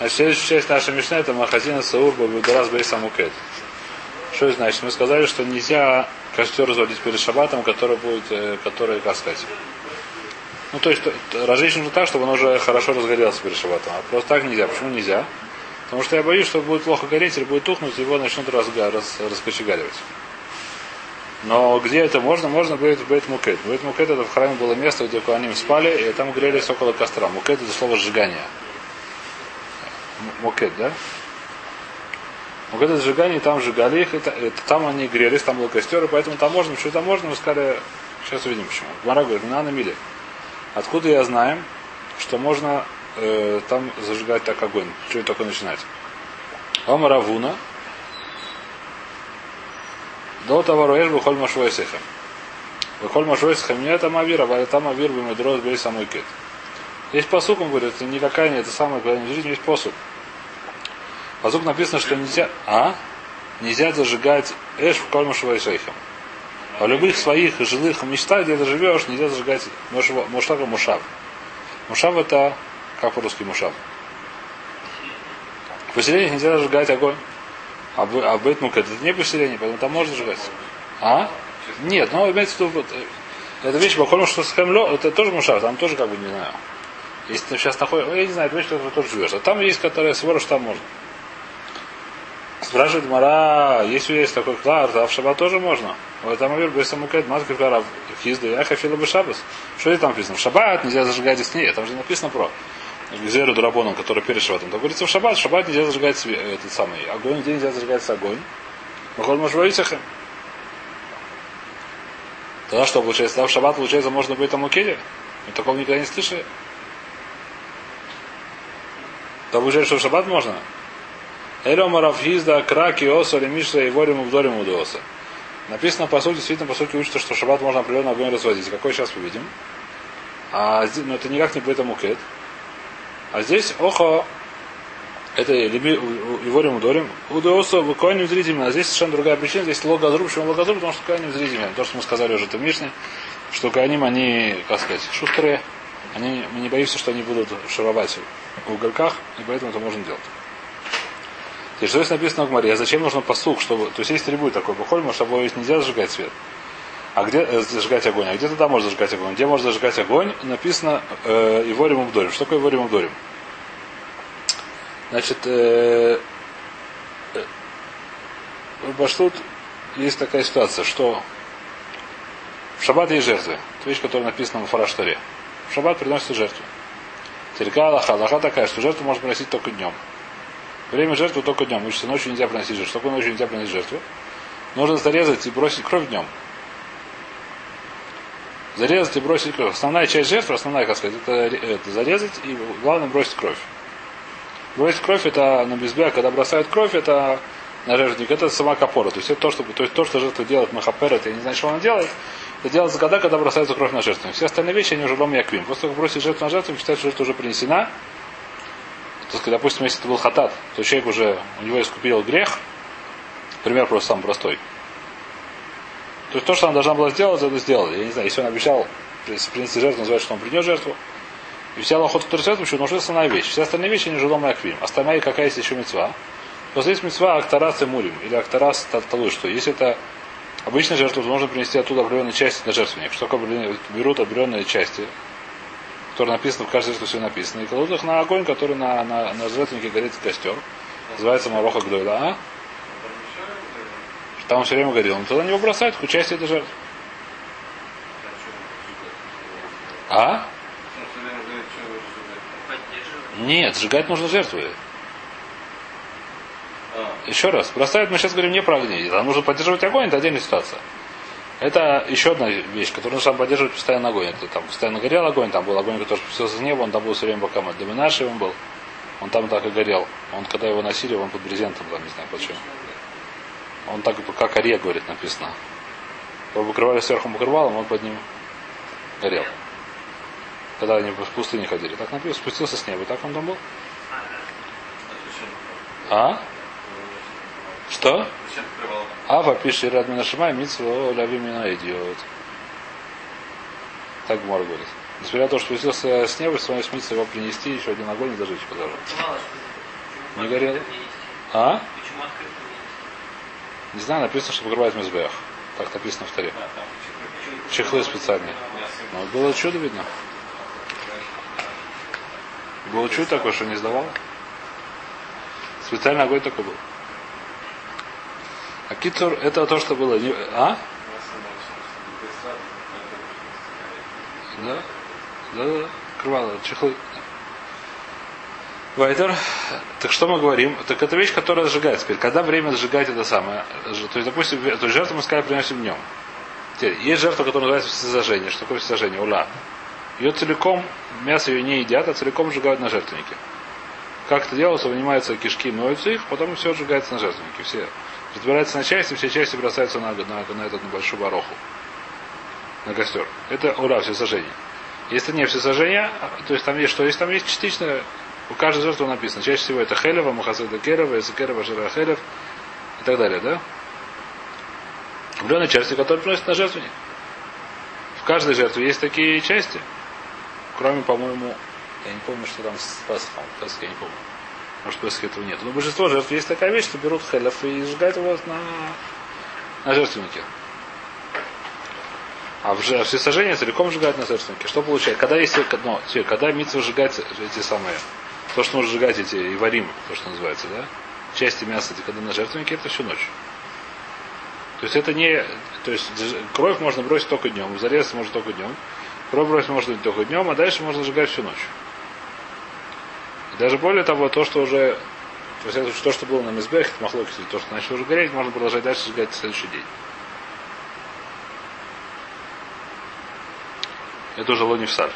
Значит, следующая часть нашей Мишны это Махазина Саур Бабударас Бейса Мукет. Что значит? Мы сказали, что нельзя костер разводить перед шабатом, который будет, э, который, как сказать, ну, то есть, разжечь нужно так, чтобы он уже хорошо разгорелся перед шабатом. А просто так нельзя. Почему нельзя? Потому что я боюсь, что будет плохо гореть или будет тухнуть, его начнут разга, раз, раскочегаривать. Но где это можно? Можно будет Бейт Мукет. Бейт Мукет это в храме было место, где Куаним спали, и там грелись около костра. Мукет это слово сжигание. Мукет, да? Мукет это сжигание, там сжигали их, это, это, там они грелись, там был костер, и поэтому там можно, что там можно, мы сказали, сейчас увидим почему. Мара говорит, на миле. Откуда я знаю, что можно э, там зажигать так огонь? Что только начинать? Омаравуна. До того роешь бухоль машвойсеха. Бухоль машвойсеха мне это мавир, а там мавир бы бей самой кет. Есть посук, он говорит, это никакая не это когда в жизни есть посук. Посук написано, что нельзя, а? Нельзя зажигать эш в коль машвойсехам. А в любых своих жилых местах, где ты живешь, нельзя зажигать мушав мушав. Мушав это, как по-русски мушав? В поселениях нельзя зажигать огонь. А, а Бейтмук это не поселение, поэтому там можно зажигать. А? Нет, но имеется в виду, вот, эта вещь, похоже, что с Хемло, это тоже мушав, там тоже как бы не знаю. Если ты сейчас находишься, я не знаю, это вещь, которая тоже живешь. А там есть, которая свора, что там можно. Спрашивает Мара, если есть такой клар, а в шаббат тоже можно. Вот там говорит, без самукет, матка клара, хизда, я хафила бы шаббас. Что это там написано? В шаббат нельзя зажигать книги, там же написано про Гзеру Дурабоном, который перед шаббатом. Там говорится в шаббат, в шаббат нельзя зажигать этот самый огонь, где нельзя зажигать огонь. Махол Машваисахем. Тогда что получается? Тогда в шаббат, получается, можно быть там укеде? Мы такого никогда не слышали. Тогда получается, что в шаббат можно? Элема Рафхизда, Краки, Оса, и Ворим Увдорим Удоса. Написано, по сути, действительно, по сути, учится, что шаббат можно определенно огонь разводить. Какой сейчас увидим? А здесь, но это никак не будет мукет. А здесь охо, это Иворим Удорим, Удоса, Коаним зрителями. А здесь совершенно другая причина. Здесь логозруб, почему логозруб? Потому что Коаним зрителями. То, что мы сказали уже в Мишне, что Коаним, они, как сказать, шустрые. Они, мы не боимся, что они будут шаровать в уголках, и поэтому это можно делать. И что здесь написано в Маре? А зачем нужно посук, чтобы. То есть есть требует такой похоль, чтобы ведь нельзя зажигать свет. А где э, зажигать огонь? А где тогда можно зажигать огонь? Где можно зажигать огонь? Написано э, Иворим Убдорим. Что такое Иворим Убдорим? Значит, э, э, Баштут есть такая ситуация, что в шаббат есть жертвы. Это вещь, которая написана в Фараштаре. В шаббат приносится жертву. Терка Аллаха. Аллаха такая, что жертву можно приносить только днем. Время жертвы только днем. Учится, ночью нельзя приносить жертву. Только ночью нельзя приносить жертву. Нужно зарезать и бросить кровь днем. Зарезать и бросить кровь. Основная часть жертвы, основная, как сказать, это, это зарезать и главное бросить кровь. Бросить кровь это на безбе, когда бросают кровь, это на жертвенник, это сама капора. То есть это то, что, то, есть то, что жертва делает Махапер, это я не знаю, что она делает. Это делается когда, когда бросается кровь на жертвенник. Все остальные вещи, они уже лом яквим. После того, как бросить жертву на жертву, считается, что жертва уже принесена, то есть, допустим, если это был хатат, то человек уже, у него искупил грех, пример просто самый простой. То есть то, что она должна была сделать, это сделала. Я не знаю, если он обещал принести жертву, называется, что он принес жертву, и взял охоту второй жертву, еще нужна основная вещь. Все остальные вещи, они же дома аквим. Остальная какая есть еще мецва. Просто есть мецва актарас и мурим, или актарас талуй, что если это обычная жертва, то нужно принести оттуда определенные части на жертвенник. Что такое берут определенные части, который написано, в каждой все написано, и кладут их на огонь, который на, на, на жертвеннике горит костер. Называется Мароха Гдойла. А? Там он все время горел. Но тогда него бросают к участию этой жертвы. А? Нет, сжигать нужно жертвы. Еще раз, бросают, мы сейчас говорим не про огни. Там нужно поддерживать огонь, это отдельная ситуация. Это еще одна вещь, которую нужно поддерживать постоянно огонь. Это там постоянно горел огонь, там был огонь, который спустился с неба, он там был все время пока Доминаши он был. Он там так и горел. Он, когда его носили, он под брезентом был, не знаю почему. Он так, как аре, говорит, написано. Его покрывали сверху покрывалом, он под ним горел. Когда они в пустыне ходили. Так написано, спустился с неба. Так он там был? А? Что? Ава пишет Ирад Минашима, Митсва Лави Мина идиот. Так Гмор говорит. Несмотря на то, что спустился с неба, своей смысл его принести, еще один огонь и зажечь подожжет. Не горело? А? Не знаю, написано, что покрывает мизбех. Так написано в таре. Чехлы специальные. Но было чудо видно. Было чудо такое, что не сдавал. Специальный огонь такой был. А китур это то, что было. А? Да? Да, да. Крывало, чехлы. Вайтер. Так что мы говорим? Так это вещь, которая сжигается. Теперь, когда время сжигать это самое, то есть, допустим, то есть жертву мы сказали приносим днем. Теперь, есть жертва, которая называется всесожжение. Что такое всесожжение? Ула. Ее целиком, мясо ее не едят, а целиком сжигают на жертвеннике. Как это делается? Вынимаются кишки, моются их, потом все сжигается на жертвеннике. Все разбирается на части, все части бросаются на, на, на этот небольшую бароху. На костер. Это ура, все сожжение. Если не все сожжения, то есть там есть что? Если там есть частично у каждой жертвы написано. Чаще всего это Хелева, Мухасада Керева, Эсекерова, Жира Хелев и так далее, да? Определенные части, которые приносят на жертвенник. В каждой жертве есть такие части. Кроме, по-моему, я не помню, что там с Пасхом. Пасх я не помню. Может, Пасх этого нет. Но большинство жертв есть такая вещь, что берут хелев и сжигают его на, на жертвеннике. А в все сожжения целиком сжигают на жертвеннике. Что получается? Когда есть, ну, когда митцва сжигать эти самые то, что нужно сжигать эти и варим, то, что называется, да? Части мяса, когда на жертвеннике, это всю ночь. То есть это не... То есть кровь можно бросить только днем, зарез можно только днем. Кровь бросить можно только днем, а дальше можно сжигать всю ночь. Даже более того, то, что уже... То, есть это, то, что было на Мизбех, Махлокис, то, что начало уже гореть, можно продолжать дальше сжигать в следующий день. Это уже лонивсаль.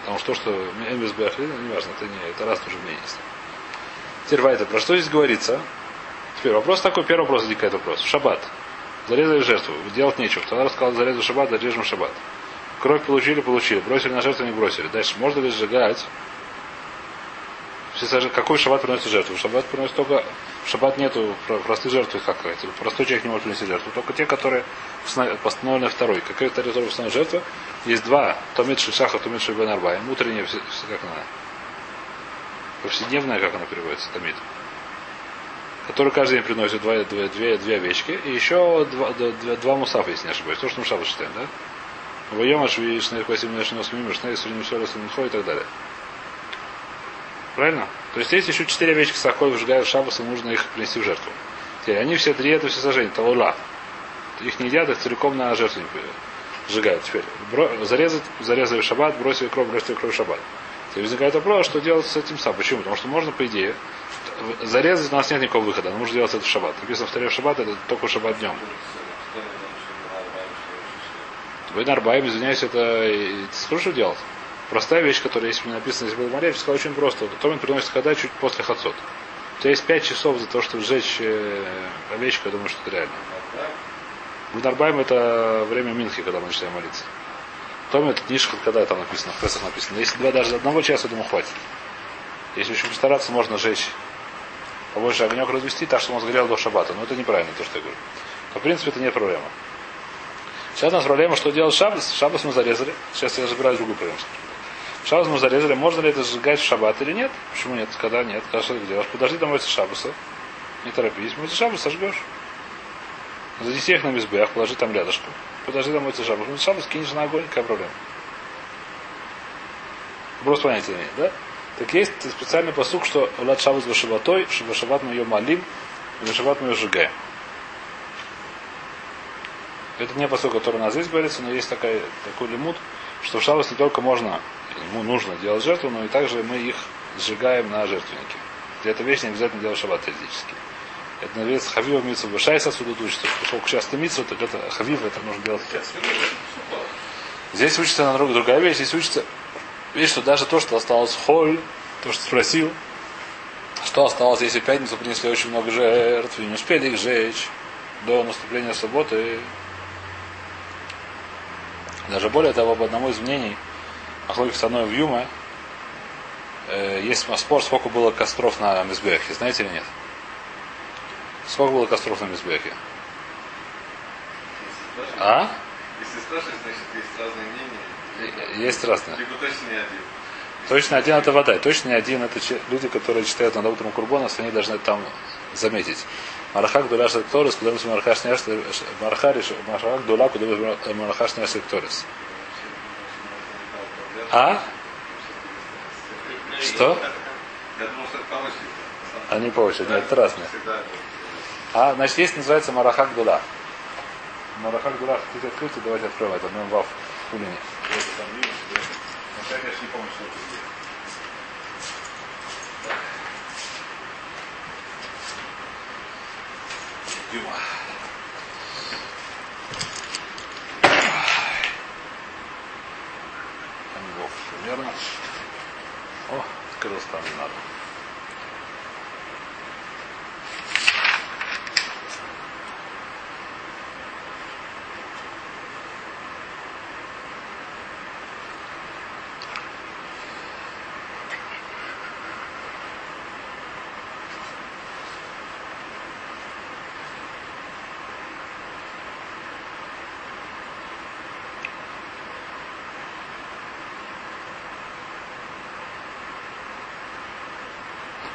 Потому что то, что Эмис Беахлина, не важно, это не это раз тоже мнение. Теперь Вайта, про что здесь говорится? Теперь вопрос такой, первый вопрос возникает вопрос. Шаббат. Зарезали жертву, делать нечего. Тогда рассказал, зарезал шаббат, зарежем шаббат. Кровь получили, получили. Бросили на жертву, не бросили. Дальше, можно ли сжигать? Какой шаббат приносит жертву? Шаббат приносит только... В шаббат нету простых жертв, как сказать. Простой человек не может принести жертву. Только те, которые постановлены второй. Какая-то установлена жертва, есть два. Томит Шишаха, Томит Шибен Арбаем. Утренняя, как она? Повседневная, как она переводится, Томит. Который каждый день приносит два, две, две, две овечки. И еще два, два, два мусафа, если не ошибаюсь. То, что мы шаббат считаем, да? Воема шви шней хвасим наш мимер, шней суним солесу и так далее. Правильно? То есть есть еще четыре овечки сахой выжигают в шаббас, и нужно их принести в жертву. Теперь они все три это все сожжения, талула. Их не едят, их целиком на жертву сжигают. Теперь зарезать, зарезали в шаббат, бросили кровь, бросили кровь в шаббат. Теперь возникает вопрос, что делать с этим сам. Почему? Потому что можно, по идее, зарезать у нас нет никакого выхода, но нужно делать это в шаббат. Написано второй шаббат, это только в шаббат днем. Вы Арбаим, извиняюсь, это слушаю делать. Простая вещь, которая есть написано здесь было Мария, сказал очень просто. Томин приносит когда чуть после хацот. У тебя есть пять часов за то, чтобы сжечь э, овечку, я думаю, что это реально. Гунарбайм это время Минхи, когда мы начинаем молиться. Том это книжка, когда там написано, в Песах написано. Если два даже одного часа, я думаю, хватит. Если очень постараться, можно сжечь побольше огнек развести, так, что он сгорел до шабата. Но это неправильно, то, что я говорю. Но, в принципе, это не проблема. Сейчас у нас проблема, что делать шабас. Шабас мы зарезали. Сейчас я разбираюсь другую проблему. Шабас мы зарезали. Можно ли это сжигать в шаббат или нет? Почему нет? Когда нет? Когда что делаешь? Подожди домой шабаса. Не торопись. Мойся шабас сожгешь. Занеси их на мизбех, положи там рядышком. Подожди домой ты шабас. Ну, шабас кинешь на огонь, какая проблема? Просто понятия имеет, да? Так есть специальный посук, что Лад Шабас Вашабатой, что Вашабат мы ее молим, и Вашабат мы ее сжигаем. Это не посук, который у нас здесь говорится, но есть такая, такой лимут, что в Шабас не только можно, ему нужно делать жертву, но и также мы их сжигаем на жертвеннике. Эта вещь не обязательно делать шаббат теоретически. Это называется хавива митсу. Бешайс отсюда учится. Поскольку часто митсу, так это хавива, это нужно делать сейчас. Здесь учится на другая, другая вещь. Здесь учится вещь, что даже то, что осталось холь, то, что спросил, что осталось, если в пятницу принесли очень много жертв и не успели их сжечь до наступления субботы. Даже более того, по одному из мнений, Ахлоик Саной в Юме, э, есть спор, сколько было костров на Мизбехе. Знаете или нет? Сколько было костров на Мизбехе? А? Если спрашивать, значит, есть разные мнения. Есть разные. Либо точно не один. Точно один это вода. Точно не один это люди, которые читают над утром Курбонос, они должны там заметить. Марахак дуля секторис, куда мы марахаш не марахариш, марахак дула, куда мы марахаш не секторис. А? Что? Они по очереди, нет, это разные. А, значит, есть называется Марахак Дула. Марахак Дула, хотите открыть, давайте откроем это. Мы вав в Пулине. Я, конечно, не помню, что это где. Примерно. О, открылся там не надо.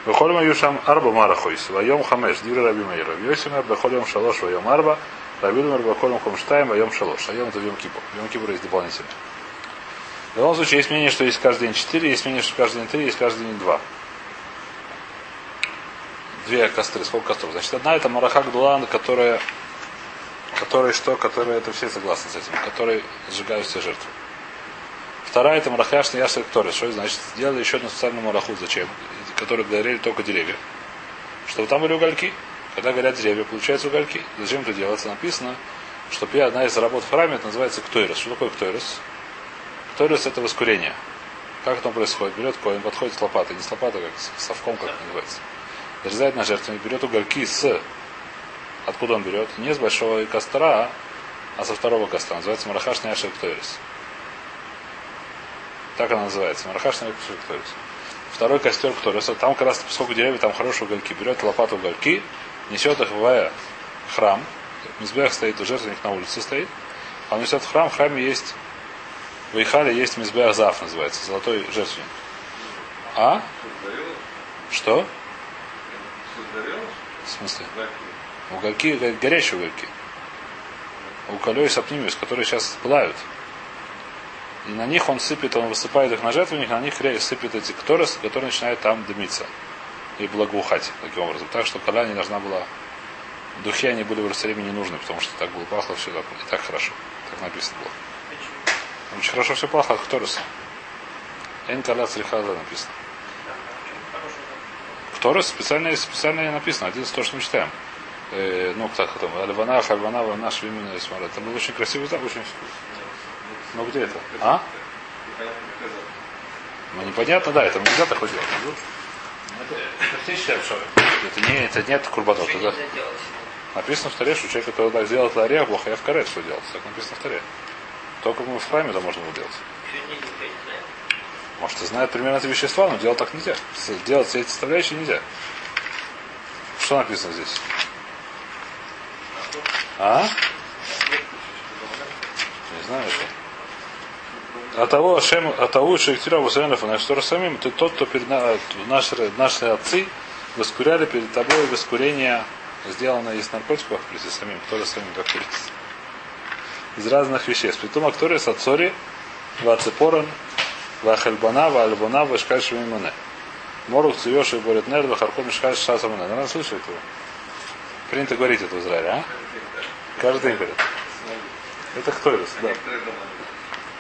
Бехолем Аюшам Арба Марахойс, Вайом Хамеш, Дивра Раби Мейр, Раби Йосимер, Бехолем Шалош, Вайом Арба, Раби Думер, Бехолем Хомштайм, Вайом Шалош, Айом это Вим Кипур. Вим Кипур есть дополнительный. В любом случае, есть мнение, что есть каждый день 4, есть мнение, что каждый день 3, есть каждый день 2. Две костры, сколько костров? Значит, одна это Марахак Дулан, которая, которая что, которая, это все согласны с этим, которые сжигают все жертвы. Вторая это марахашный Яшек Торис. Что значит? Сделали еще одну специальную мараху. Зачем? Которые горели только деревья. Чтобы там были угольки. Когда горят деревья, получаются угольки. Зачем это делается? Написано, что одна из работ в храме, это называется ктойрос. Что такое ктойрос? Ктойрос это воскурение. Как это происходит? Берет коин, подходит с лопатой. Не с лопатой, как с совком, как называется. Зарезает на жертвенник, берет угольки с... Откуда он берет? Не с большого костра, а со второго костра. Называется Марахаш Ктойрос. Так она называется. Марахаш Ктойрос. Второй костер Ктойроса. Там как раз, поскольку деревья, там хорошие угольки. Берет лопату угольки, несет их в храм. Мизбех стоит, у жертвенник на улице стоит. Он несет в храм. В храме есть в Ихале есть Мизбех Зав, называется, золотой жертвенник. А? Что? В смысле? Угольки, го- горячие угольки. Уколей сапнимиус, которые сейчас пылают. И на них он сыпет, он высыпает их на жертвенник, на них сыпет эти кторос, которые начинают там дымиться и благоухать таким образом. Так что коля не должна была... Духи они были в Иерусалиме не нужны, потому что так было пахло все так, и так хорошо. Так написано было. Очень хорошо все пахло от Ктороса. Эн каля црихаза написано. Кторос специально, специально написано. Один из того, что мы читаем. Э, ну, так, там, Альвана, Хальвана, Вана, Швимина, Исмара. Это был очень красивый знак, очень... Ну, где это? А? Это. Ну, непонятно, да, это нельзя так делать. Это, это все это не, это нет курбанот. Это написано в таре, что человек, который так сделал ларе, плохо я в каре, что делать. Так написано в таре. Только мы в храме это можно было делать. Может, и знает примерно эти вещества, но делать так нельзя. Делать все эти составляющие нельзя. Что написано здесь? А? Не знаю, что. От того, Шем, от того, Шектира на что самим, ты тот, кто перед на- наши, наши отцы воскуряли перед тобой воскурение, сделанное из наркотиков, при самим, кто самим, как говорится. Из разных веществ. Притом актория с отцори, вацепорон, вахальбана, вальбана, вашкаш мимане. Морух цуешь и говорит, нер, вахарком мешкаш шасамане. Наверное, слышали этого? Принято говорить это в Израиле, а? Каждый день говорят. Это кто это? Да.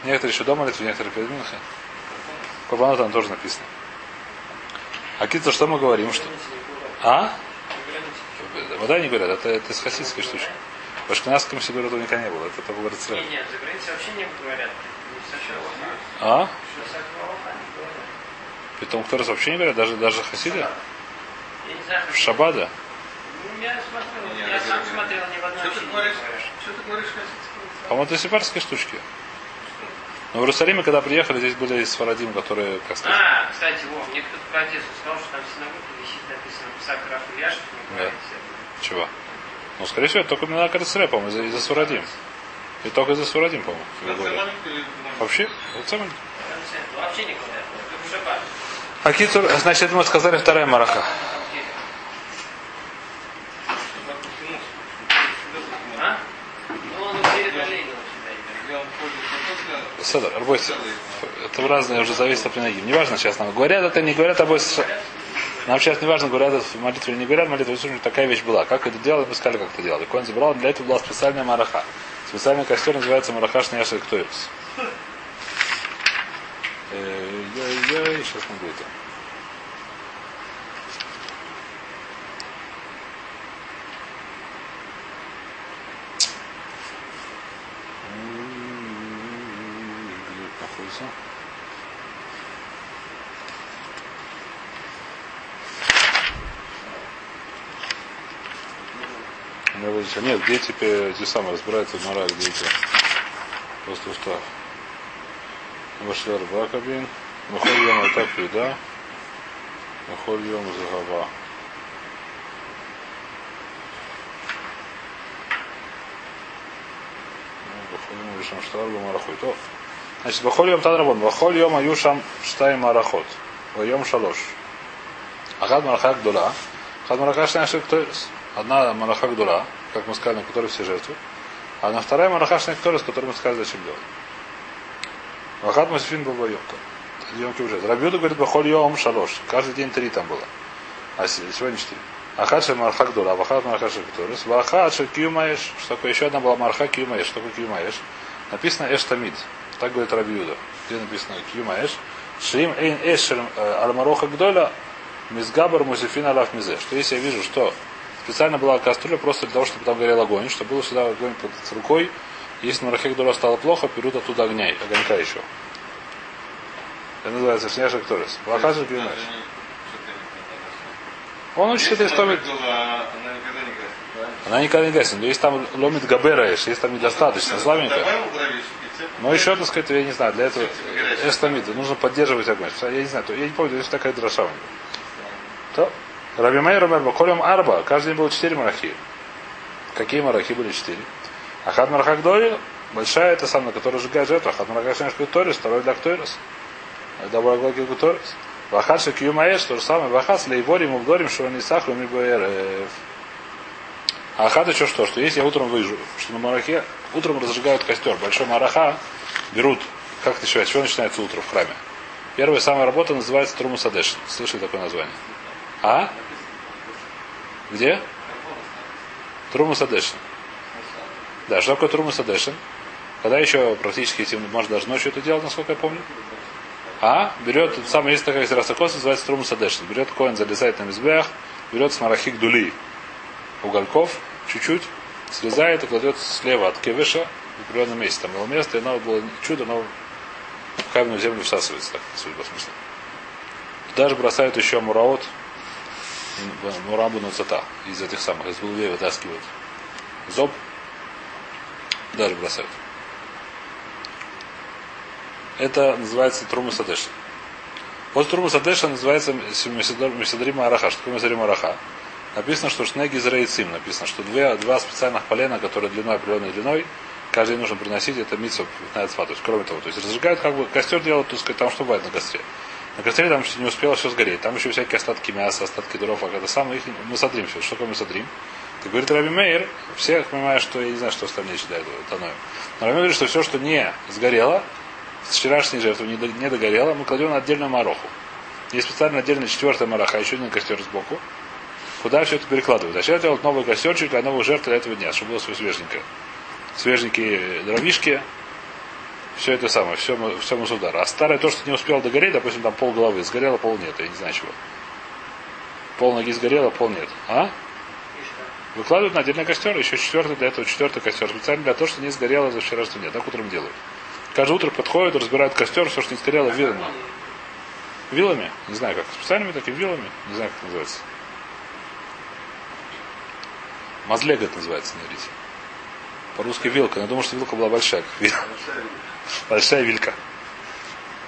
Некоторые еще дома молятся, некоторые перед Минхой. Курбанот там тоже написано. А кица, что мы говорим? Что... А? Вода не говорят, это, это из хасидской штучки. В Ашкенадском Сидуре этого никогда не было. Это только говорит Нет, нет, за границей вообще не говорят. А? Кто раз вообще не говорят, даже, даже хасиды? В Шабада? Ну, я смотрел, сам смотрел ни в одной Что ты говоришь? Что ты говоришь, хасидские? По-моему, это сепарские штучки. Но в Иерусалиме, когда приехали, здесь были из Фарадим, которые, как сказать, А, кстати, Вов, мне кто-то про Одессу сказал, что там в синагоге висит написано Псак Раф Ильяш, что не Да. чего? Ну, скорее всего, это только на Карцере, по-моему, из-за, из-за Сурадим. И только из-за Сурадим, по-моему. Вообще, вот не знаю, ну, Вообще Шаббат. Акитур, значит, мы сказали вторая мараха. А? Ну, он перед олейным всегда Где он ходит, ну, Седор. Это разное уже зависит от Минагим. Неважно сейчас нам. Говорят это, не говорят обои. Нам сейчас не важно, говорят это в молитве или не говорят, молитве что такая вещь была. Как это делали, мы сказали, как это делали. Коин забрал, для этого была специальная мараха. Специальный костер называется мараха шняши ктоирус. Ой-ой-ой, сейчас. Где это находится? У меня вот здесь- Нет, где теперь эти самые разбираются в мораль, где эти просто устав. Вашляр Бакабин, Махоль Йом Атак Пида, Махоль Йом Загава. Бахоль Йом Юшам Штар Марахот. О, Значит, Бахоль Йом Тадрабон, Бахоль Йом Аюшам Штай Марахот, Вайом Шалош. Ахад Мараха Гдула, Ахад Мараха Шняши Ктойрес. Одна Мараха Гдула, как мы сказали, на которой все жертвуют. А на вторая Мараха Шняши с которой мы сказали, зачем делать. Вахат Масфин был Байота. Йом Кипур. Рабиуда говорит, Бахоль Йом Шалош. Каждый день три там было. А сегодня четыре. Ахат Шель Марха Гдула, Вахат Марха Шель Ктурис, Вахат Шель Киюмаеш. Что такое? Еще одна была Марха Киюмаеш. Что такое Киюмаеш? Написано Эш Тамид. Так говорит Рабиуда. Где написано Киюмаеш? Шим Эйн Эш Алмароха Гдоля Мизгабар Музефин Алаф Мизе. Что если я вижу, что специально была кастрюля просто для того, чтобы там горел огонь, чтобы было сюда огонь под рукой. Если на Рахе Гдола стало плохо, берут оттуда огня, огонька еще. Это называется Шняша что-то не понятно. Он учит это Если историю. она была, Она никогда не гасит, правильно? Она никогда не гаснет. Но если там ломит габераешь, если там недостаточно слабенько. Но еще, так сказать, я не знаю, для этого эстамид, нужно поддерживать огонь. Я не знаю, я не помню, есть такая дроша. То. Раби Майер Ромер Баколем Арба, каждый день было четыре марахи. Какие марахи были четыре? Ахад Мараха Гдори, большая, это самая, которая сжигает жертву. Ахад Мараха Шенеш Торис, второй для Ктойрис. Добрый Глоки Торис. Вахад Шекью Маеш, то же самое. Вахад с Лейворим, Увдорим, Шуанисах, Румибуэр. А Ахад еще что? Что если я утром выйду, что на Марахе утром разжигают костер. Большой Мараха берут, как это считать, чего начинается утро в храме? Первая самая работа называется Трумусадеш. Слышали такое название? А? Где? Трумусадеш. Да, что такое Трумусадешин? Когда еще практически этим, может, даже ночью это делать, насколько я помню. А? Берет, самый, есть такая растокос, называется Трумусадешин. Берет коин, залезает на мизбех, берет с марахик дули угольков, чуть-чуть, срезает и кладет слева от кевыша в определенном месте. Там было место, и оно было чудо, но в каменную землю всасывается, так, судя по смыслу. Туда же бросают еще мураот, мурабу нацата, из этих самых, из голубей вытаскивают. Зоб даже бросают. Это называется Трума Садеша. Вот Трума Садеша называется Месадрима Араха. Что такое Месадрима Араха? Написано, что Шнеги Израицим. Написано, что две, два специальных полена, которые длиной определенной длиной, каждый нужно приносить, это митсов на то есть кроме того. То есть разжигают как бы костер делают, так сказать, там что бывает на костре. На костре там еще не успело все сгореть. Там еще всякие остатки мяса, остатки дров, а это самое, их мы садрим все. Что мы садрим? Ты говорит Раби Мейер, все понимают, что я не знаю, что остальные считают Таноем. Но Раби говорит, что все, что не сгорело, с вчерашней жертвы не, до- не догорело, мы кладем на отдельную мароху. Есть специально отдельная четвертая мараха, еще один костер сбоку. Куда все это перекладывают? А сейчас делают новый костерчик для новых жертв для этого дня, чтобы было все свеженькое. Свеженькие дровишки, все это самое, все, все мусудар. А старое то, что не успел догореть, допустим, там пол головы сгорело, пол нет, я не знаю чего. Пол ноги сгорело, пол нет. А? Выкладывают на отдельный костер, еще четвертый для этого, четвертый костер. Специально для того, что не сгорело за вчерашний день. Так утром делают. Каждое утро подходят, разбирают костер, все, что не сгорело, вилами. Вилами? Не знаю как. Специальными такими вилами? Не знаю, как это называется. Мазлег это называется на иврите. По-русски вилка. Я думаю, что вилка была большая. как вилка. Большая вилка.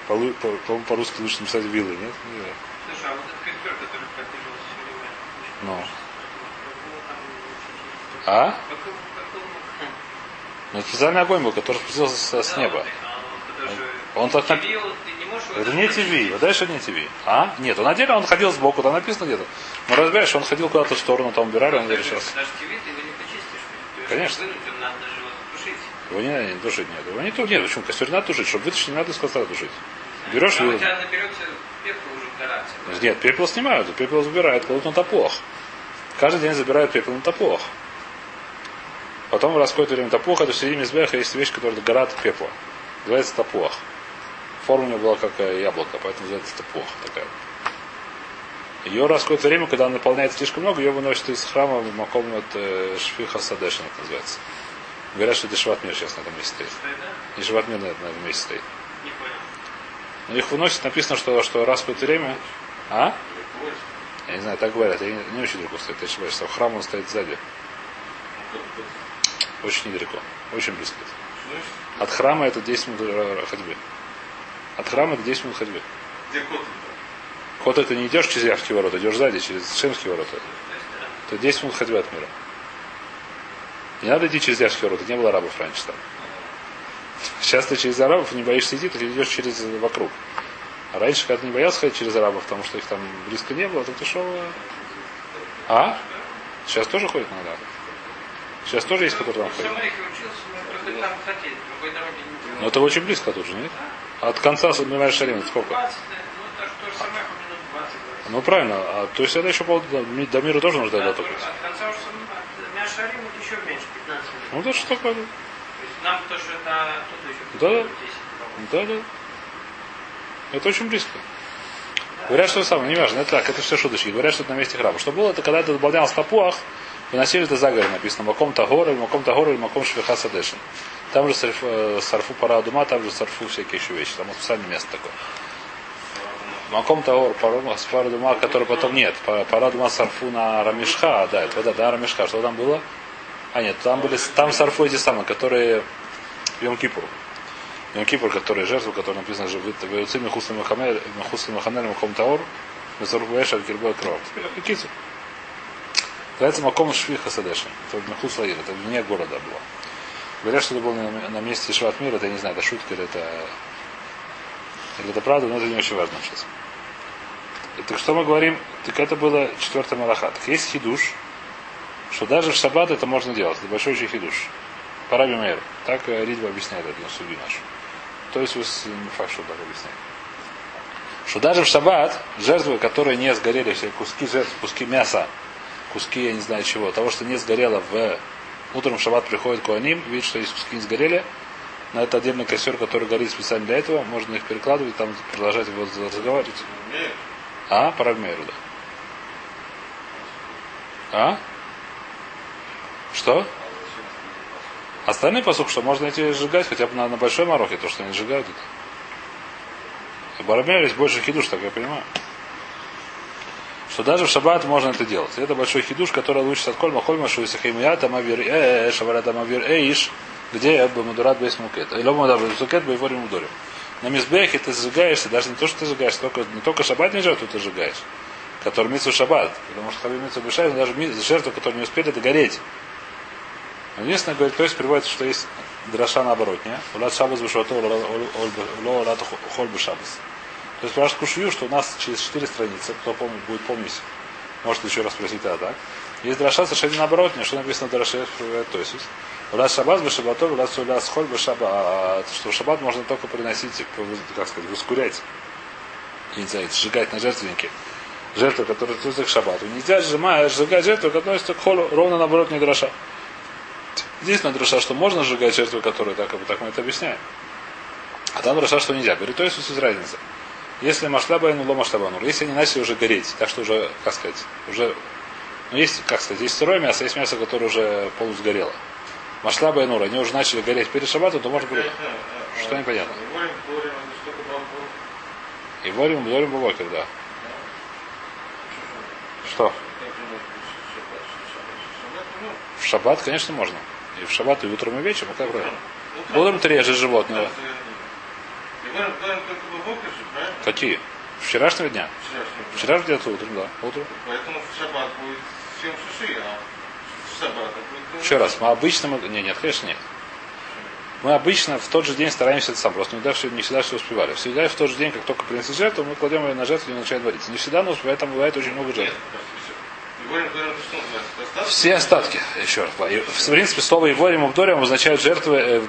По-русски лучше написать вилы, нет? Не знаю. Слушай, а вот этот костер, который поддерживался все время, Ну. А? Ну, специальный огонь был, который спустился с, неба. Он Он так нап- Это не ТВ, вот дальше не ТВ. А? Нет, он отдельно, он ходил сбоку, там написано где-то. Но разбираешь, он ходил куда-то в сторону, там убирали, он говорит, сейчас. Даже ТВ ты его не почистишь. То есть, Конечно. Вынуть, им надо даже его тушить. Его не надо не тушить, нет. Его не тушить, нет, почему? Костер надо тушить, чтобы вытащить, не надо из костра тушить. Берешь тебя наберется пепла уже. Нет, пепел снимают, пепел забирают, кладут на топох. Каждый день забирают пепел на топох. Потом в какое-то время топух, это в середине мизбеха есть вещь, которая горат пепла. Называется топух. Форма у него была как яблоко, поэтому называется топух такая. Ее раз какое-то время, когда она наполняется слишком много, ее выносят из храма в маком от э, Шфиха Садешин, это называется. Говорят, что это Шватмир сейчас на этом месте стоит. Это? И Шватмир на этом месте стоит. Не. Но их выносят, написано, что, что раз в какое-то время... А? Я не знаю, так говорят. Я не, не очень далеко стоит. Я ошибаюсь, что храм он стоит сзади. Очень недалеко. Очень близко. От храма это 10 минут ходьбы. От храма это 10 минут ходьбы. Где кот? Ход это не идешь через Явские ворота, идешь сзади, через Шемские ворота. То 10 минут ходьбы от мира. Не надо идти через Явские ворота, не было арабов раньше там. Сейчас ты через арабов не боишься идти, ты идешь через вокруг. А раньше, когда ты не боялся ходить через арабов, потому что их там близко не было, то ты шел... э, А? Сейчас тоже ходит иногда. Сейчас тоже есть, которые там ходят. Было. Но это очень близко тут же, нет? От конца Мимай Шарим это сколько? 20, да, ну так то же самое, по минут 20. Ну правильно, а то есть это еще пол, до, ми- до мира тоже нужно Да, дойти. только От конца уже вот еще меньше, 15 минут. Ну это что такое? То есть нам то, что это оттуда еще Да, да. 10 километров. Да, да. Это очень близко. Говорят, что самое, не важно, это так, это все шуточки. Говорят, что это на месте храма. Что было, это когда это добавлялось в тапуах, выносили это за горы, написано Маком Тагор, Маком Тагор, Маком Швиха Садешин. Там же сарф, э, сарфу пара дума, там же сарфу всякие еще вещи. Там специальное место такое. Маком Тагор, пара пара дума, который потом нет. Пара пара дума сарфу на Рамишха, да, это да, да, Рамишха. Что там было? А нет, там были, там сарфу эти самые, которые Йом Кипур. Йом Кипур, которые жертву, которая написано же в Юцим Мехуслим Маханель Маком Таор, Мезорух Бэша, Кирбой Кров. Называется Маком Швиха Садешин. Это Мехус Лаир, это вне города было. Говорят, что это было на, месте Шват Мира, это я не знаю, это шутка или это... Или это правда, но это не очень важно сейчас. И Так что мы говорим? Так это было четвертый Малаха. Так есть хидуш, что даже в шаббат это можно делать. Это большой очень хидуш. Параби Мейр. Так э, Ридва объясняет это на судью нашу. То есть не факт, что так объясняет. Что даже в шаббат жертвы, которые не сгорели, все куски жертв, куски мяса, куски, я не знаю чего, того, что не сгорело в утром в шаббат приходит Куаним, видит, что есть куски не сгорели, на это отдельный костер, который горит специально для этого, можно их перекладывать, там продолжать его разговаривать. А, парагмейру, да. А? Что? Остальные посук, что можно идти сжигать хотя бы на, на большой морохе, то, что они сжигают это. Есть больше хидуш, так я понимаю. Что даже в шаббат можно это делать. Это большой хидуш, который лучше от кольма хольма, что если хеймия, там авир э, шавара там авир эйш, где я бы мадурат без мукет. Или мадурат без мукет, его мудорим. На мизбехе ты сжигаешься, даже не то, что ты сжигаешь, только, не только шаббатные жертвы ты сжигаешь, которые митсу шаббат. Потому что хаби митсу бешай, но даже жертвы, которые не успели догореть. Но Единственное, говорит, то есть приводится, что есть дроша наоборот, не? Улад шабас бешвато, ло улад холь шабас. То есть спрашивает Кушью, что у нас через четыре страницы, кто помнит, будет помнить, может еще раз спросить это так. Есть дроша совершенно наоборот, не что написано в дроше, то есть Улад шабас бешабатов, улад суля схоль бешаба, что шаббат можно только приносить, как сказать, воскурять. Я не знаю, сжигать на жертвеннике. Жертву, которая относится к шаббату. Нельзя сжимать, сжигать жертву, которая относится к холу, ровно наоборот не дроша. Здесь на дроша, что можно сжигать жертву, которую так, так мы это объясняем. А там дроша, что нельзя. Говорит, то есть из разница. Если машлаба ну ло машлаба нур. Если они начали уже гореть, так что уже, как сказать, уже, ну есть, как сказать, есть сырое мясо, есть мясо, которое уже полусгорело. Машлаба и нур, они уже начали гореть перед шаббатом, то может быть, Что непонятно? И ворим, ворим бабокер, да. Что? В шаббат, конечно, можно. И в шаббат, и утром, и вечером, как правильно? Утром ты режешь животное. Же, правильно? Какие? Вчерашнего дня. Вчерашний. Вчера где-то утром, да. Утром. Поэтому в шаббат будет 7 шиши, а в шаббат будет... Еще раз, мы обычно мы... Не, нет, конечно, нет. Мы обычно в тот же день стараемся это сам, просто иногда все, не всегда все успевали. Всегда в тот же день, как только принесли жертву, мы кладем ее на жертву и начинает вариться. Не всегда, но бывает, там бывает очень много жертв. Егорим, Все остатки, еще раз. В принципе, слово Иворим и Вдорим означает жертвы. э,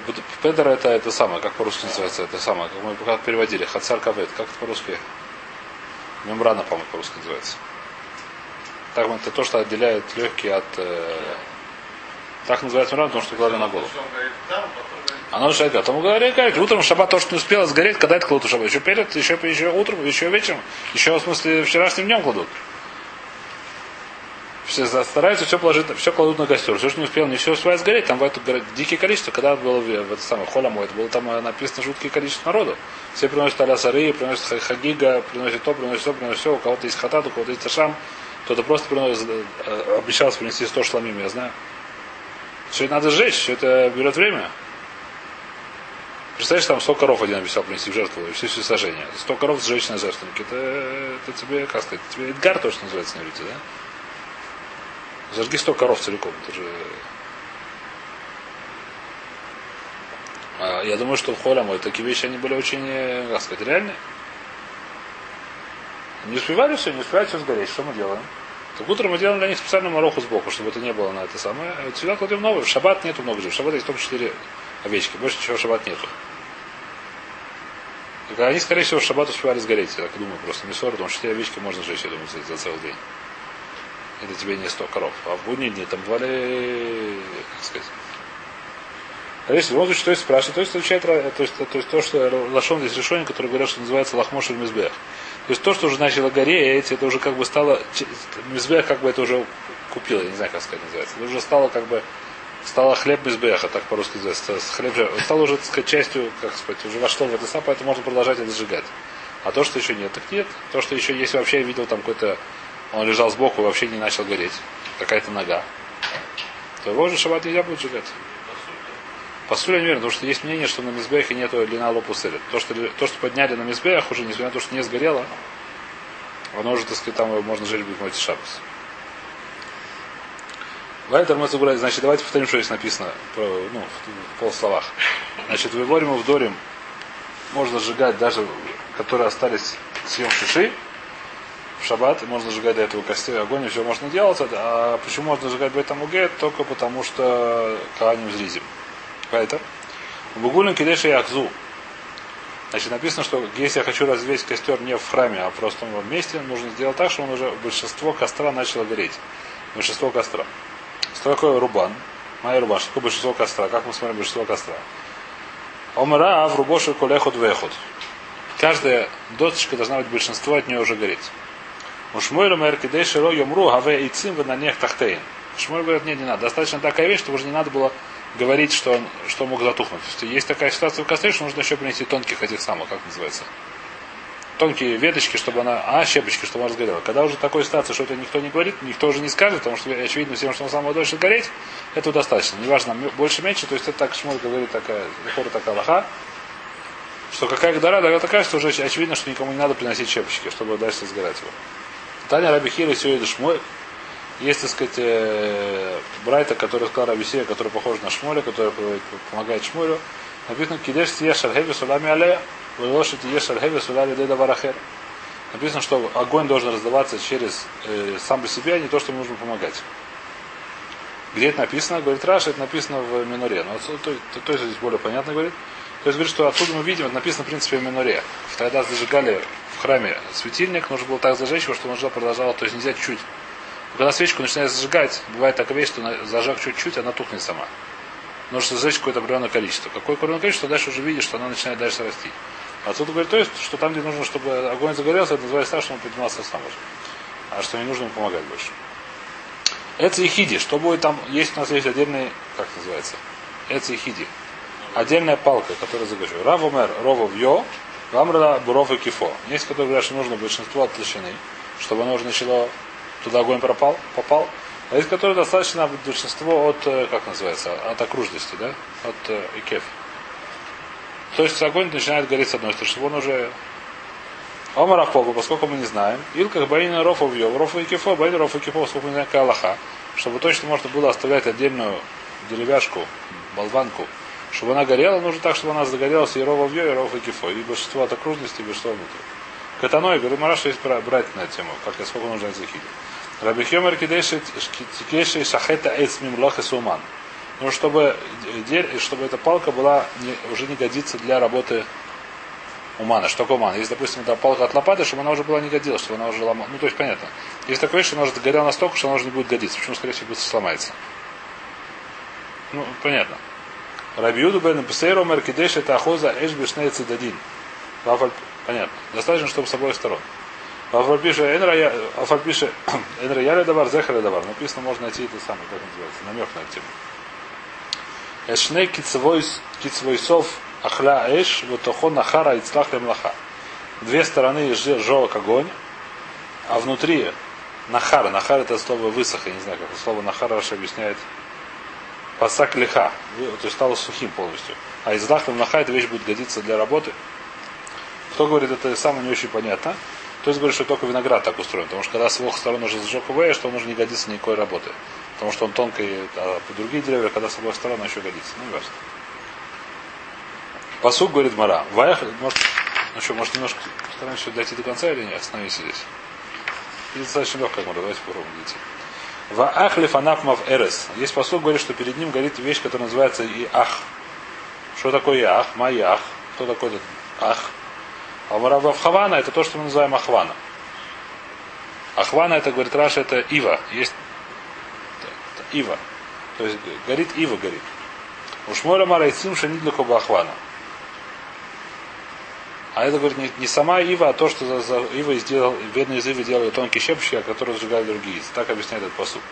Педер это, это самое, как по-русски называется, это самое, как мы как переводили, Хацар Кавет, как это по-русски? Мембрана, по-моему, по-русски называется. Так это то, что отделяет легкие от... э, так называется мембрана, потому что кладли на голову. Что он говорит там, потом говорит, Оно начинает говорить. Потом говорит, говорит, утром шаббат то, что не успело сгореть, когда это кладут в шаббат? Еще перед, еще, еще утром, еще вечером, еще в смысле вчерашним днем кладут. Все стараются все положить, все кладут на костер. Все, что не успел, не все успевает сгореть. Там бывает горе- дикие количество. Когда было в, в это самое холяму, это было там э, написано жуткое количество народу. Все приносят алясары, приносят ха- хагига, приносят то, приносят то, приносят все. У кого-то есть хатат, у кого-то есть ашам. Кто-то просто приносит, э, э, обещался принести 100 шламим, я знаю. Все это надо сжечь, все это берет время. Представляешь, там 100 коров один обещал принести в жертву, и все, все сожжения. 100 коров сжечь на жертвеннике. Это, это тебе, как сказать, тебе Эдгар точно называется на иврите, да? Зажги 100 коров целиком. Это же... А, я думаю, что в Холяму такие вещи, они были очень, э, как сказать, реальные. Не успевали все, не успевали все сгореть. Что мы делаем? Так утром мы делаем для них специальную мороху сбоку, чтобы это не было на это самое. Вот сюда кладем новый. В шаббат нету много же. В шаббат есть только 4 овечки. Больше ничего в шаббат нету. Так они, скорее всего, в шаббат успевали сгореть. Я так думаю, просто не 40, потому что 4 овечки можно сжечь, я думаю, за целый день. Это тебе не 100 коров. А в будние дни там бывали, как сказать. Конечно, в любом случае, то есть спрашивает, то есть отвечает, то есть, то есть то, что Лашон здесь решение, которое говорят, что называется Лахмош или Мизбех. То есть то, что уже начало гореть, это уже как бы стало, Мизбех как бы это уже купил, я не знаю, как сказать называется. Это уже стало как бы, стало хлеб Мизбеха, так по-русски называется. Хлеб, стало уже, так сказать, частью, как сказать, уже вошло в это сам, поэтому можно продолжать это сжигать. А то, что еще нет, так нет. То, что еще есть, вообще я видел там какой-то, он лежал сбоку и вообще не начал гореть. Какая-то нога. То его уже шаббат нельзя будет сжигать. По сути, я не уверен, потому что есть мнение, что на Мизбехе нету лина лопуселя. То что, то, что подняли на Мизбех, уже несмотря на то, что не сгорело, оно уже, так сказать, там можно жечь будет мойти шабас. Вайтер мы забрали, значит, давайте повторим, что здесь написано, про, ну, в, полусловах. Значит, в Ворим и в Дорим можно сжигать даже, которые остались съем шиши, в шаббат, и можно сжигать до этого костей, огонь, все можно делать. А почему можно сжигать в этом уге? Только потому, что кааним зризим. Вайтер. В Бугулин Кидеша Яхзу. Значит, написано, что если я хочу развеять костер не в храме, а просто в месте, нужно сделать так, чтобы он уже большинство костра начало гореть. Большинство костра. Что такое рубан? Моя рубан. Что такое большинство костра? Как мы смотрим большинство костра? Омара в рубошу колехот вехот. Каждая досочка должна быть большинство от нее уже гореть. У Шмуэля Меркидей Широ Йомру Гаве и Цим на них Тахтейн. Шмуэль говорит, нет, не надо. Достаточно такая вещь, чтобы уже не надо было говорить, что он что мог затухнуть. То есть, есть такая ситуация в костре, что нужно еще принести тонких этих самых, как называется. Тонкие веточки, чтобы она. А, щепочки, чтобы она разгорела. Когда уже такой ситуация, что это никто не говорит, никто уже не скажет, потому что очевидно всем, что он самое дольше гореть, этого достаточно. Неважно, больше меньше, то есть это так Шмуэль говорит такая, хора такая лоха, что какая дара такая, что уже очевидно, что никому не надо приносить щепочки, чтобы дальше сгорать его. Таня Раби Хира Сюэда Шмуэль. Есть, так сказать, э, Брайта, который сказал Раби Сия, который похож на Шмуэля, который помогает Шмуэлю. Написано, Кидеш Тиеш Археви Сулами Алея, Лошадь Тиеш Археви Сулали Деда Варахер. Написано, что огонь должен раздаваться через э, сам по себе, а не то, что ему нужно помогать. Где это написано? Говорит Раша, это написано в Миноре. Но отсюда, то, то, то есть здесь более понятно говорит. То есть говорит, что отсюда мы видим, это написано в принципе в Миноре. Тогда зажигали в храме светильник, нужно было так зажечь его, чтобы он продолжал, то есть нельзя чуть. Когда свечку начинает зажигать, бывает такая вещь, что зажег чуть-чуть, она тухнет сама. Нужно зажечь какое-то определенное количество. Какое определенное количество, дальше уже видишь, что она начинает дальше расти. А тут говорит, то есть, что там, где нужно, чтобы огонь загорелся, это называется так, что он поднимался сам уже. А что не нужно ему помогать больше. Это ихиди. Что будет там? Есть у нас есть отдельный, как называется? Это ихиди. Отдельная палка, которая загорю. Равомер, ровов йо, вамрала, буров и кифо. Есть, которые говорят, что нужно большинство от толщины, чтобы оно уже начало, туда огонь пропал, попал. А есть, которые достаточно большинство от, э, как называется, от окружности, да? От э, икеф. То есть огонь начинает гореть с одной стороны, чтобы он уже Омар Ахпогу, поскольку мы не знаем, Илках Баина Рофу Вьев, Рофу и Кифо, Баина Рофу и Кифо, поскольку мы не знаем, какая Аллаха, чтобы точно можно было оставлять отдельную деревяшку, болванку Чтобы она горела, нужно так, чтобы она загорелась и рова вьё, и ров и кифо. И большинство от окружности, и большинство внутри. Катаной, говорит, Мараша есть брать на тему, как сколько нужно захили. Раби Хемер кидеши шахета эцмим лох и суман. Ну, чтобы, чтобы эта палка была не, уже не годится для работы умана. Что такое уман? Если, допустим, это палка от лопаты, чтобы она уже была не годилась, чтобы она уже ломала. Ну, то есть, понятно. Есть такое что она уже горела настолько, что она уже не будет годиться. Почему, скорее всего, быстро сломается. Ну, понятно. Рабиуду бен Псейро Меркидеш это ахоза эш цидадин. Понятно. Достаточно, чтобы с обоих сторон. Афальпише Афальпише Энраяля Давар, Зехаля Давар. Написано, можно найти это самое, как называется, намек на тему. Эшне кицвойсов ахля эш, вот охо нахара и цлах лемлаха. Две стороны жжет огонь, а внутри нахар, нахар это слово высох, я не знаю, как это слово нахар Раша объясняет. Пасак лиха, то есть стало сухим полностью. А из лах лемлаха эта вещь будет годиться для работы. Кто говорит, это самое не очень понятно. То есть говорит, что только виноград так устроен. Потому что когда с двух сторон уже сжег УВ, что он уже не годится никакой работы. Потому что он тонкий, а другие деревья, когда с обоих сторон, он еще годится. Ну, ясно. Посук говорит Мара. Ваях, может, ну что, может немножко постараемся дойти до конца или нет? Остановись здесь. И достаточно легкая Мара, давайте попробуем дойти. Ваах фанафмав эрес. Есть посук, говорит, что перед ним горит вещь, которая называется и ах. Что такое ях? Маях. Кто такой этот ах? А Маравав Хавана это то, что мы называем Ахвана. Ахвана это, говорит Раша, это Ива. Есть Ива. То есть горит Ива горит. Уж Мора Марайцим Шанид для Ахвана. А это, говорит, не, не сама Ива, а то, что за, за Ива сделал, бедные из Ивы делали тонкие щепочки, а которые зажигали другие. Так объясняет этот посуд.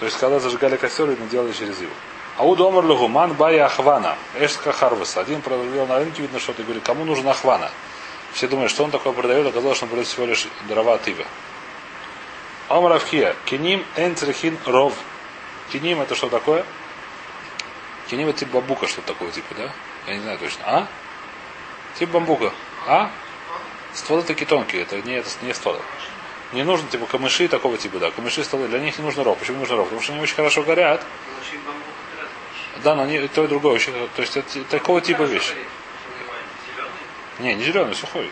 То есть, когда зажигали костер, именно делали через Иву. А у Домар Лугуман Бая Ахвана. Эшка Харвеса. Один продавал на рынке, видно, что ты говорит, кому нужна Ахвана? Все думают, что он такое продает, оказалось, что он продает всего лишь дрова от Ивы. Омар. Киним энцрехин ров. Киним это что такое? Киним это типа бамбука, что такое, типа, да? Я не знаю точно. А? Типа бамбука. А? Стволы такие тонкие, это не, это не стволы. Не нужно, типа, камыши такого типа, да. Камыши стволы, для них не нужно ров. Почему не нужно ров? Потому что они очень хорошо горят. Вещи. Да, но они то и другое. очень- То есть это такого типа вещь. зеленый. Не, не зеленый, сухой.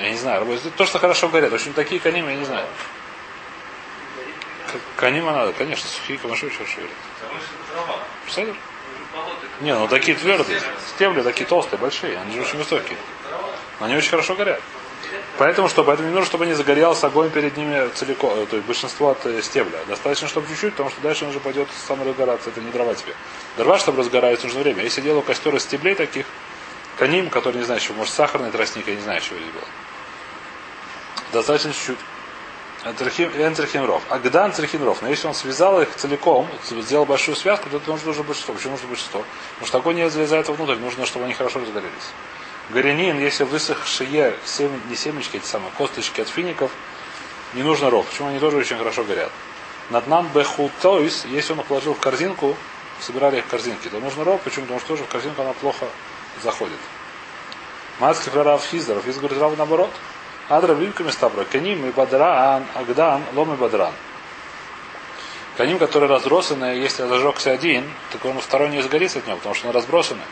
Я не знаю. То, что хорошо горят. В общем, такие канимы, я не знаю. Канима надо, конечно, сухие камыши очень хорошо горят. Представляешь? Не, ну такие твердые. Стебли такие толстые, большие. Они же очень высокие. Они очень хорошо горят. Поэтому что? Поэтому не нужно, чтобы не загорелся огонь перед ними целиком, э, то есть большинство от э, стебля. Достаточно, чтобы чуть-чуть, потому что дальше он уже пойдет сам разгораться. Это не дрова тебе. Дрова, чтобы разгораются, нужно время. Если делаю костер из стеблей таких, каним, который не знаю, что, может, сахарный тростник, я не знаю, что здесь было. Достаточно чуть-чуть. Энтерхинров. Агдан церхинров. Но если он связал их целиком, сделал большую связку, то это нужно уже большинство. Почему нужно большинство? Потому что огонь не залезает внутрь, нужно, чтобы они хорошо разгорелись. Горянин, если высохшие семя, не семечки, эти самые косточки от фиников, не нужно ров. Почему они тоже очень хорошо горят? Наднан бехутойс, если он положил в корзинку, собирали их в корзинки, то нужно ров. Почему? Потому что тоже в корзинку она плохо заходит. Мацкий прорав Хиздаров. Хиздар говорит, рав наоборот. Адра вилками стабра. Каним и бадран, агдан, лом и бадран. Каним, который разбросанный, если зажегся один, так он второй не загорится от него, потому что он разбросанный.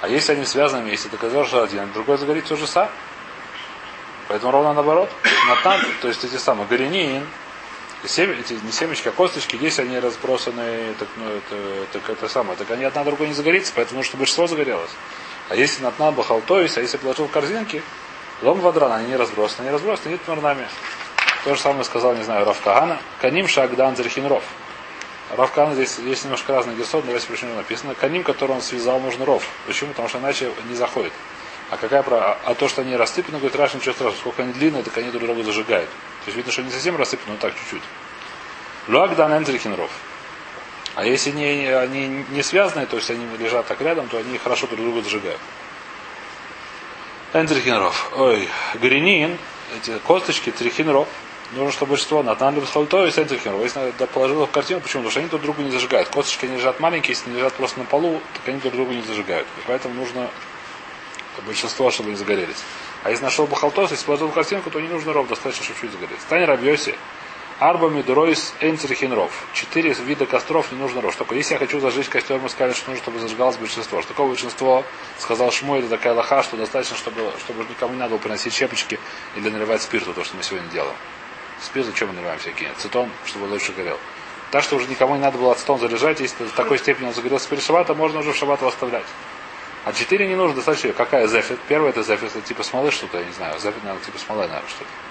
А если они связаны вместе, так зажжется один, а другой загорится уже сам. Поэтому ровно наоборот. Натан, то есть эти самые горенин, семя, эти не семечки, а косточки, если они разбросаны, так, ну, это, так это самое, так они одна другой не загорится, поэтому нужно, чтобы большинство загорелось. А если натнан бахал, то есть, а если положил в корзинки, лом вадран, они не разбросаны, они разбросаны, нет морнами. То же самое сказал, не знаю, Равкагана. Каним шагдан зерхинров. Равкан здесь есть немножко разный герсот, но давайте почему написано. Каним, который он связал, нужно ров. Почему? Потому что иначе не заходит. А какая про... А то, что они рассыпаны, говорит, Раш, ничего страшного. Сколько они длинные, так они друг друга зажигают. То есть видно, что не совсем рассыпаны, но так чуть-чуть. Луагдан энтрихинров. А если не, они не связаны, то есть они лежат так рядом, то они хорошо друг друга зажигают. Энтрихинров. Ой, гринин, эти косточки, трихинров. Нужно, чтобы большинство на Натан то и Энтрихинров. Если положил их в картину, почему? Потому что они друг друга не зажигают. Косточки они лежат маленькие, если они лежат просто на полу, так они друг друга не зажигают. И поэтому нужно большинство, чтобы они загорелись. А если нашел бахалтос, если положил картинку, то не нужно ров, достаточно, чтобы чуть загорелись. Стань рабьоси. Арба Мидуройс Энцерхинров. Четыре вида костров не нужно ров. Что такое? Если я хочу зажечь костер, мы сказали, что нужно, чтобы зажигалось большинство. Что такое большинство? Сказал Шмой, это такая лоха, что достаточно, чтобы, чтобы никому не надо было приносить щепочки или наливать спирту, то, что мы сегодня делаем. Спирт, зачем мы наливаем всякие? Цитон, чтобы лучше горел. Так что уже никому не надо было ацетон заряжать, если в такой степени он загорелся перед шаббатом, можно уже в шаббат его оставлять. А четыре не нужно достаточно. Какая зефит? Первая это зефит, это типа смолы что-то, я не знаю. Зефит, наверное, типа смолы, наверное, что-то.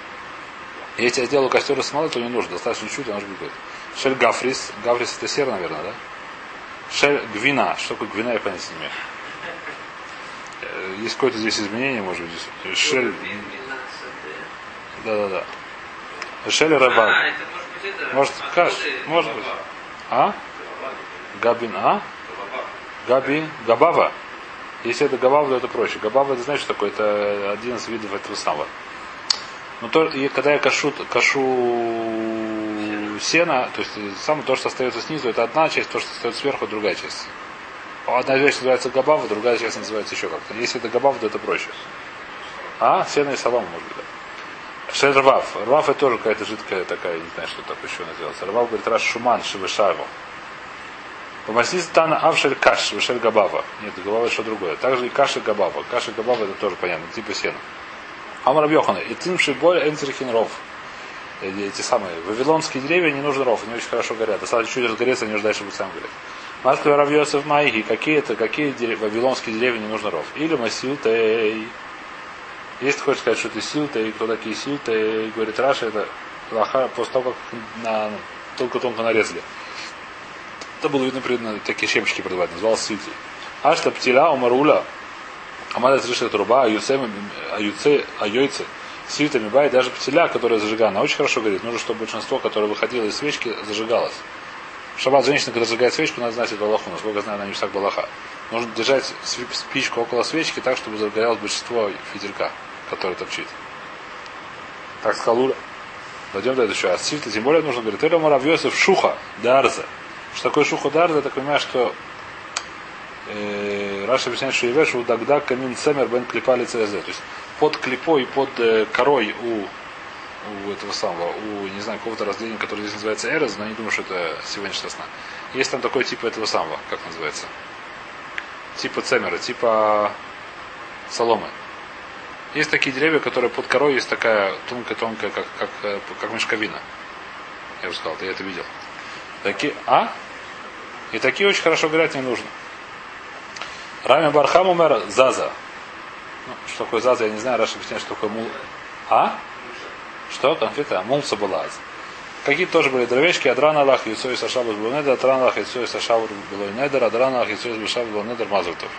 Если я сделаю костер из смолы, то не нужно. Достаточно чуть, он уже будет. Шель гафрис. Гафрис это сер, наверное, да? Шель гвина. Что такое гвина, я понять не имею. Э, Есть какое-то здесь изменение, может быть. Шель. Да-да-да. Шель раба. Это может быть это. Может, каш, может быть. А? Габин, а? Габи, Габава. Если это Габава, то это проще. Габава, это знаешь, что такое? Это один из видов этого самого. Но то, и когда я кашу, кашу сено, то есть самое то, что остается снизу, это одна часть, то, что остается сверху, другая часть. Одна вещь называется габава, другая часть называется еще как-то. Если это габава, то это проще. А? Сено и солома, может быть, да. Шель рвав. Рвав это тоже какая-то жидкая такая, не знаю, что так еще называется. Рвав говорит, раз шуман, шивышаву. Помаслис тана авшель каш, вышель габава. Нет, габава это что другое. Также и каши габава. Каши габава это тоже понятно, типа сена. Амар Рабьохана. И тим шиболь энцерхин ров. Эти эти самые вавилонские деревья не нужно ров, они очень хорошо горят. Достаточно чуть разгореться, они ждать, чтобы сам гореть. Масква Равьосов Майги, какие это, какие дерев- вавилонские деревья не нужно ров. Или Масилтей. Если хочешь сказать, что ты силтей, кто такие силтей, говорит Раша, это лоха после того, как на, тонко-тонко нарезали. Это было видно, при- такие щепочки продавать, назывался силтей. Ашта птиля умаруля, Амада слышит труба, а юце, а юце, а йойце, сильтами бай, даже птиля, которая зажигана, очень хорошо горит. Нужно, чтобы большинство, которое выходило из свечки, зажигалось. В шаббат женщина, когда зажигает свечку, надо знать эту балаху. Насколько знаю, она не всяк балаха. Нужно держать спичку около свечки так, чтобы загорелось большинство фитилька, который торчит. Так сказал Ура. Дойдем до этого. А сильта, тем более нужно говорить, это Муравьесов шуха, дарза. Что такое шуха дарза, так понимаешь, что э, Раша объясняет, что Евеш у Дагда камин цемер бен клипа лице То есть под клипой, под э, корой у, у этого самого, у, не знаю, какого-то разделения, которое здесь называется Эрез, но я не думаю, что это сегодняшняя сна. Есть там такой типа этого самого, как называется? Типа цемера, типа соломы. Есть такие деревья, которые под корой есть такая тонкая-тонкая, как, как, э, как мешковина. Я уже сказал, ты это видел. Такие, а? И такие очень хорошо горять не нужно. Рами Бархам умер Заза. Ну, что такое Заза, я не знаю, Раша объясняет, что такое мул. А? Что? Конфета? Мулса была. Какие тоже были дровечки, Адран Аллах, Яцой Сашабус был Недер, Адран Аллах, Яцой Сашабус был Недер, Адран Аллах, Яцой Сашабус был Недер, Мазуртов.